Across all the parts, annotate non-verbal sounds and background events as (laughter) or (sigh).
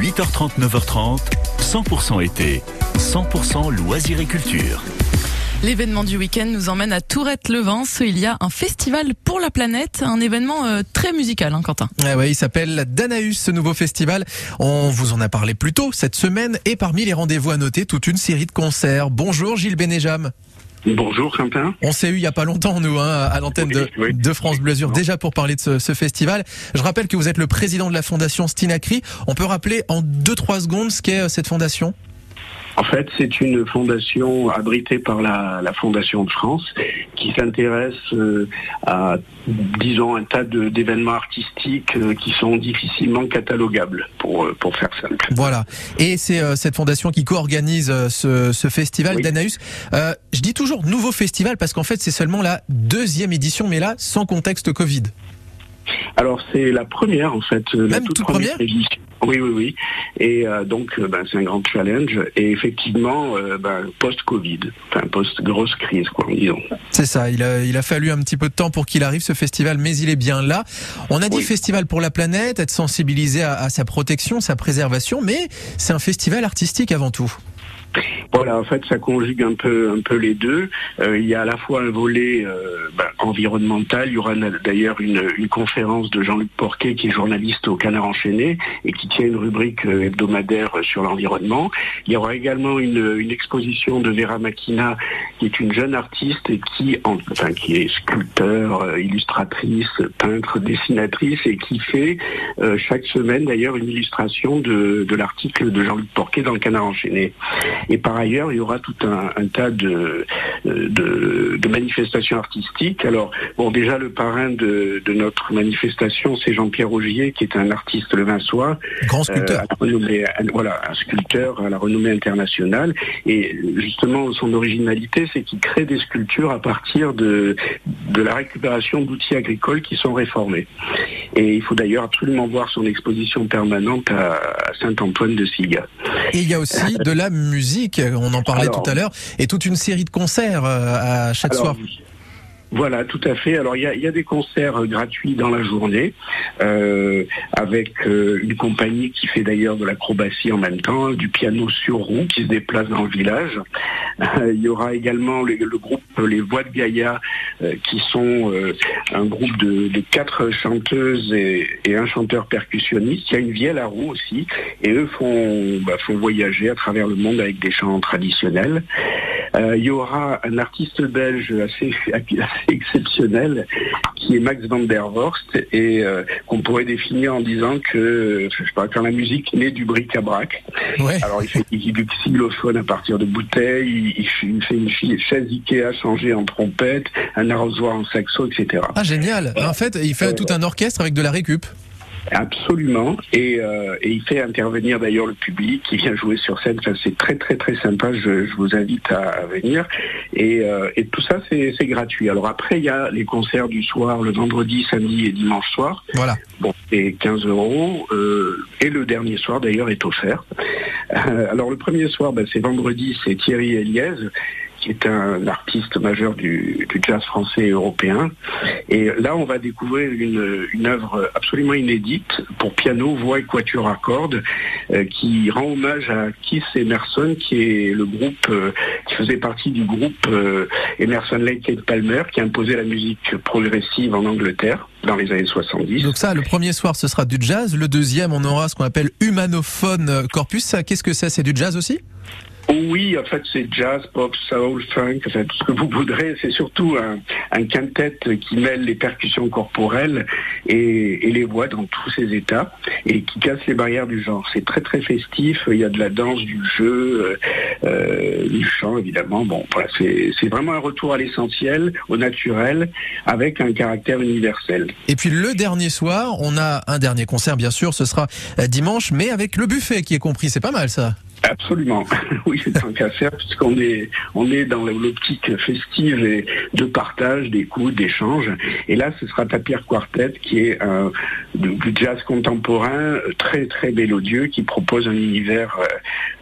8h30, 9h30, 100% été, 100% loisirs et culture. L'événement du week-end nous emmène à Tourette-le-Vence. Il y a un festival pour la planète, un événement euh, très musical, hein, Quentin. Ah ouais, il s'appelle Danaus, ce nouveau festival. On vous en a parlé plus tôt cette semaine et parmi les rendez-vous à noter, toute une série de concerts. Bonjour Gilles Bénéjam. Bonjour Quentin. On s'est eu il y a pas longtemps nous hein, à l'antenne de, de, France Bleu déjà pour parler de ce, ce, festival. Je rappelle que vous êtes le président de la fondation Stinacri. On peut rappeler en deux trois secondes ce qu'est euh, cette fondation? En fait, c'est une fondation abritée par la, Fondation de France qui s'intéresse euh, à, disons, un tas d'événements artistiques euh, qui sont difficilement catalogables, pour, euh, pour faire simple. Voilà. Et c'est cette fondation qui co-organise ce, festival oui. d'Anaïs. je dis toujours nouveau festival parce qu'en fait, c'est seulement la deuxième édition, mais là, sans contexte Covid. Alors, c'est la première, en fait. Même la toute, première, oui, oui, oui. Et euh, donc, euh, ben, c'est un grand challenge. Et effectivement, euh, ben, post-Covid, enfin post-grosse crise, quoi, disons. C'est ça. Il a, il a fallu un petit peu de temps pour qu'il arrive ce festival, mais il est bien là. On a dit festival pour la planète, être sensibilisé à sa protection, sa préservation, mais c'est un festival artistique avant tout. Voilà, en fait, ça conjugue un peu, un peu les deux. Euh, il y a à la fois un volet euh, ben, environnemental. Il y aura d'ailleurs une, conférence de Jean-Luc Porquet, qui est journaliste au Canard enchaîné et qui tient une rubrique euh, hebdomadaire sur l'environnement. Il y aura également une, exposition de Vera Makina, qui est une jeune artiste et qui, enfin, qui est sculpteur, illustratrice, peintre, dessinatrice et qui fait chaque semaine d'ailleurs une illustration de l'article de Jean-Luc Porquet dans le Canard enchaîné. Et par ailleurs, il y aura tout un, tas de, de, manifestations artistiques. Alors, bon, déjà, le parrain de, notre manifestation, c'est Jean-Pierre Augier, qui est un artiste le levinsois. Grand sculpteur. Euh, voilà, un sculpteur à la renommée internationale. Et justement, son originalité, c'est qu'il crée des sculptures à partir de, de la récupération d'outils agricoles qui sont réformés. Et il faut d'ailleurs absolument voir son exposition permanente à, Saint-Antoine de Siga. Et il y a aussi de la musique, on en parlait tout à l'heure, et toute une série de concerts euh, à chaque soir. Voilà, tout à fait. Alors il y a, des concerts euh, gratuits dans la journée, euh, avec une compagnie qui fait d'ailleurs de l'acrobatie en même temps, du piano sur roue qui se déplace dans le village. (laughs) il y aura également le, groupe Les Voix de Gaïa, qui sont un groupe de, quatre chanteuses et, un chanteur percussionniste. Il y a une vielle à roue aussi, et eux font, bah, font voyager à travers le monde avec des chants traditionnels. Euh, il y aura un artiste belge assez, (laughs) assez, exceptionnel qui est Max van der Vorst et euh, qu'on pourrait définir en disant que je sais pas quand la musique naît du bric-à-brac. Alors il fait du xylophone à partir de bouteilles, il, fait une chaise Ikea changée en trompette, un arrosoir en saxo, etc. Ah génial En fait, il fait tout un orchestre avec de la récup. Absolument. Et, euh, et, il fait intervenir d'ailleurs le public qui vient jouer sur scène. c'est très très très sympa. Je, je vous invite à, venir. Et, euh, et tout ça, c'est gratuit. Alors après, il y a les concerts du soir, le vendredi, samedi et dimanche soir. Voilà. Bon, c'est 15 euros. Euh, et le dernier soir, d'ailleurs, est offert. alors le premier soir, ben, c'est vendredi, c'est Thierry Eliez qui est un artiste majeur du, jazz français et européen. Et là, on va découvrir une, œuvre absolument inédite pour piano, voix et quatuor à cordes, euh, qui rend hommage à Keith Emerson, qui est le groupe euh, qui faisait partie du groupe euh, Emerson Lake et Palmer, qui a imposé la musique progressive en Angleterre dans les années 70. Donc ça, le premier soir, ce sera du jazz. Le deuxième, on aura ce qu'on appelle humanophone corpus. Qu'est-ce que c'est? C'est du jazz aussi? Oui, en fait, c'est jazz, pop, soul, funk, enfin, tout ce que vous voudrez. C'est surtout un, un, quintet qui mêle les percussions corporelles et, les voix dans tous ses états et qui casse les barrières du genre. C'est très très festif. Il y a de la danse, du jeu, euh, euh du chant, évidemment. Bon, voilà, c'est vraiment un retour à l'essentiel, au naturel, avec un caractère universel. Et puis le dernier soir, on a un dernier concert, bien sûr. Ce sera euh, dimanche, mais avec le buffet qui est compris. C'est pas mal ça. Absolument, (laughs) oui, c'est tant qu'à puisqu'on est, on est dans l'optique festive et de partage, d'écoute, d'échange. Et là, ce sera Tapir Quartet, qui est un, du, jazz contemporain très, très mélodieux, qui propose un univers euh,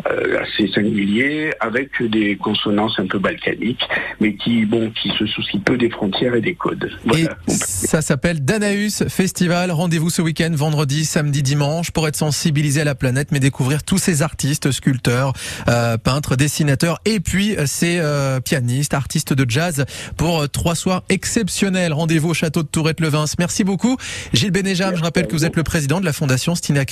assez singulier, avec des consonances un peu balkaniques, mais qui, bon, qui se soucient peu des frontières et des codes. Voilà. Ça s'appelle Danaus Festival. Rendez-vous ce week-end, vendredi, samedi, dimanche, pour être sensibilisé à la planète, mais découvrir tous ces artistes, sculpteurs, euh, peintres, dessinateurs, et puis euh, ces euh, pianistes, artistes de jazz, pour euh, trois soirs exceptionnels. Rendez-vous au château de Tourette-Levins. Merci beaucoup, Gilles Bénéjam. Je rappelle que vous êtes le président de la Fondation Stina